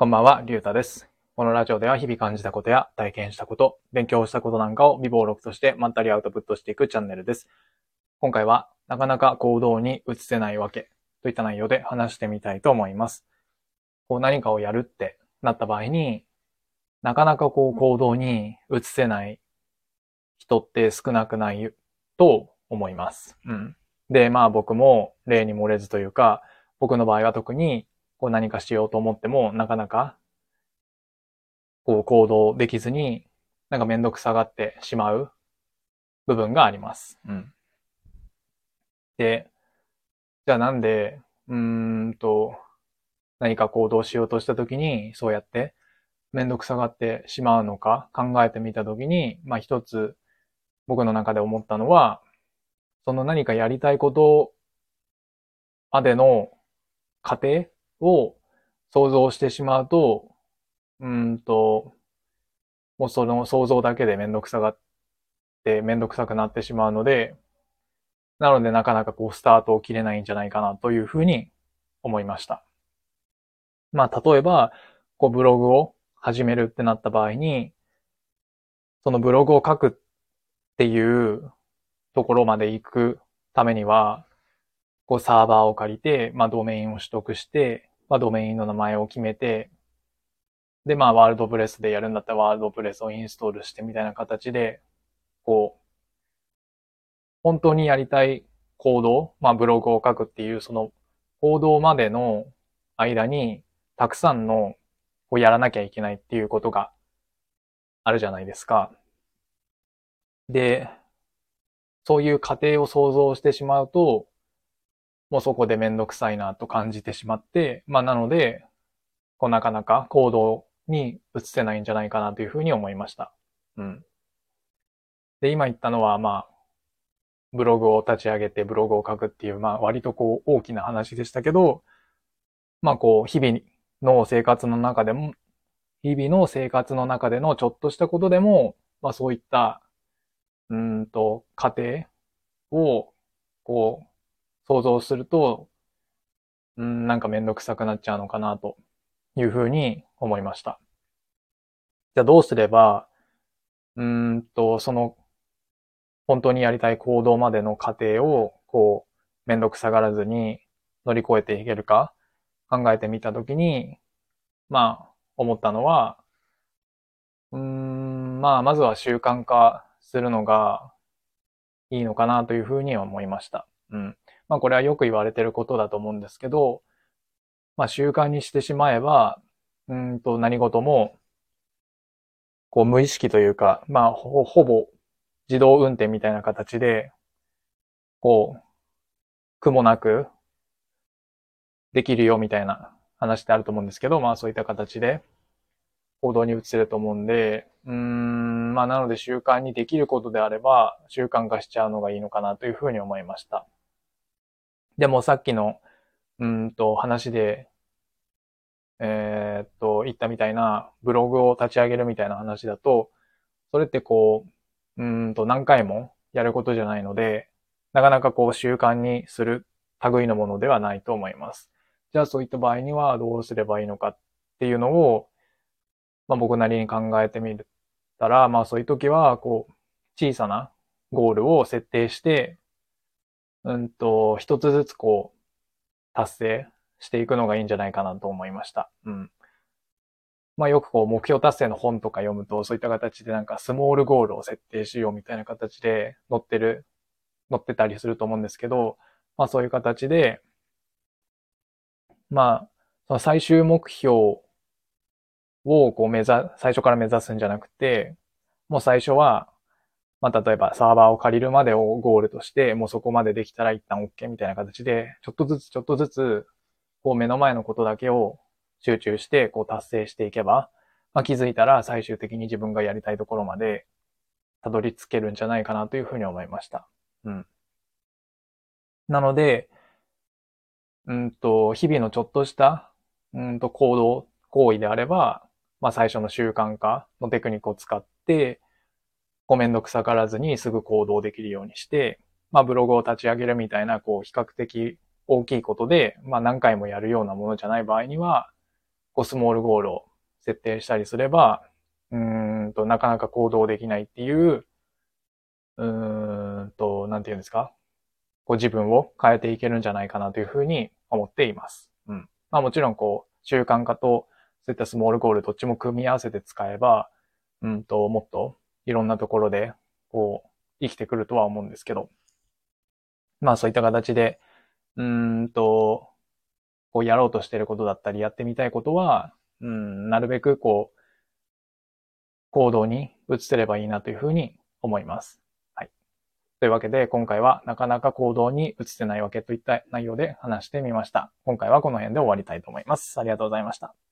こんばんは、りゅうたです。このラジオでは日々感じたことや体験したこと、勉強したことなんかを微暴録としてまったりアウトプットしていくチャンネルです。今回は、なかなか行動に移せないわけといった内容で話してみたいと思います。こう何かをやるってなった場合に、なかなかこう行動に移せない人って少なくないと思います。うん。で、まあ僕も例に漏れずというか、僕の場合は特にこう何かしようと思っても、なかなかこう行動できずに、なんかめんどくさがってしまう部分があります。うん。で、じゃあなんで、うーんと、何か行動しようとしたときに、そうやってめんどくさがってしまうのか考えてみたときに、まあ一つ僕の中で思ったのは、その何かやりたいことまでの過程を想像してしまうと、うんと、もうその想像だけでめんどくさがってめんどくさくなってしまうので、なのでなかなかこうスタートを切れないんじゃないかなというふうに思いました。まあ例えば、こうブログを始めるってなった場合に、そのブログを書くっていうところまで行くためには、こうサーバーを借りて、まあドメインを取得して、まあドメインの名前を決めて、で、まあワールドプレスでやるんだったらワールドプレスをインストールしてみたいな形で、こう、本当にやりたい行動、まあブログを書くっていうその行動までの間に、たくさんのこうやらなきゃいけないっていうことがあるじゃないですか。で、そういう過程を想像してしまうと、もうそこでめんどくさいなと感じてしまって、まあなので、こうなかなか行動に移せないんじゃないかなというふうに思いました。うん。で、今言ったのは、まあ、ブログを立ち上げてブログを書くっていう、まあ割とこう大きな話でしたけど、まあこう日々の生活の中でも、日々の生活の中でのちょっとしたことでも、まあそういった、うーんと、過程を、こう、想像すると、うん、なんかめんどくさくなっちゃうのかなというふうに思いました。じゃあどうすれば、うんと、その、本当にやりたい行動までの過程を、こう、めんどくさがらずに乗り越えていけるか考えてみたときに、まあ、思ったのは、うん、まあ、まずは習慣化するのがいいのかなというふうに思いました。うん。まあ、これはよく言われてることだと思うんですけど、まあ、習慣にしてしまえば、うんと、何事も、こう、無意識というか、まあ、ほ、ほぼ自動運転みたいな形で、こう、苦もなくできるよみたいな話ってあると思うんですけど、まあそういった形で行動に移せると思うんで、うーん、まあなので習慣にできることであれば習慣化しちゃうのがいいのかなというふうに思いました。でもさっきの、うーんと話で、えーっと、言ったみたいなブログを立ち上げるみたいな話だと、それってこう、うんと何回もやることじゃないので、なかなかこう習慣にする類のものではないと思います。じゃあそういった場合にはどうすればいいのかっていうのを、まあ僕なりに考えてみたら、まあそういう時は、こう、小さなゴールを設定して、うんと、一つずつこう、達成していくのがいいんじゃないかなと思いました。うん。まあよくこう目標達成の本とか読むと、そういった形でなんかスモールゴールを設定しようみたいな形で載ってる、載ってたりすると思うんですけど、まあそういう形で、まあ、その最終目標をこう目指、最初から目指すんじゃなくて、もう最初は、まあ例えばサーバーを借りるまでをゴールとして、もうそこまでできたら一旦 OK みたいな形で、ちょっとずつちょっとずつ、こう目の前のことだけを集中してこう達成していけば、まあ気づいたら最終的に自分がやりたいところまでたどり着けるんじゃないかなというふうに思いました。うん。なので、うんと、日々のちょっとした、うんと、行動、行為であれば、まあ最初の習慣化のテクニックを使って、こうめんどくさがらずにすぐ行動できるようにして、まあブログを立ち上げるみたいな、こう比較的大きいことで、まあ何回もやるようなものじゃない場合には、こうスモールゴールを設定したりすれば、うーんと、なかなか行動できないっていう、うーんと、なんていうんですか？こう自分を変えていけるんじゃないかなというふうに思っています。うん。まあもちろんこう、習慣化とそういったスモールゴールどっちも組み合わせて使えば、うんと、もっといろんなところで、こう、生きてくるとは思うんですけど、まあそういった形で、うんと、こうやろうとしてることだったり、やってみたいことは、うん、なるべくこう、行動に移せればいいなというふうに思います。はい。というわけで、今回はなかなか行動に移せないわけといった内容で話してみました。今回はこの辺で終わりたいと思います。ありがとうございました。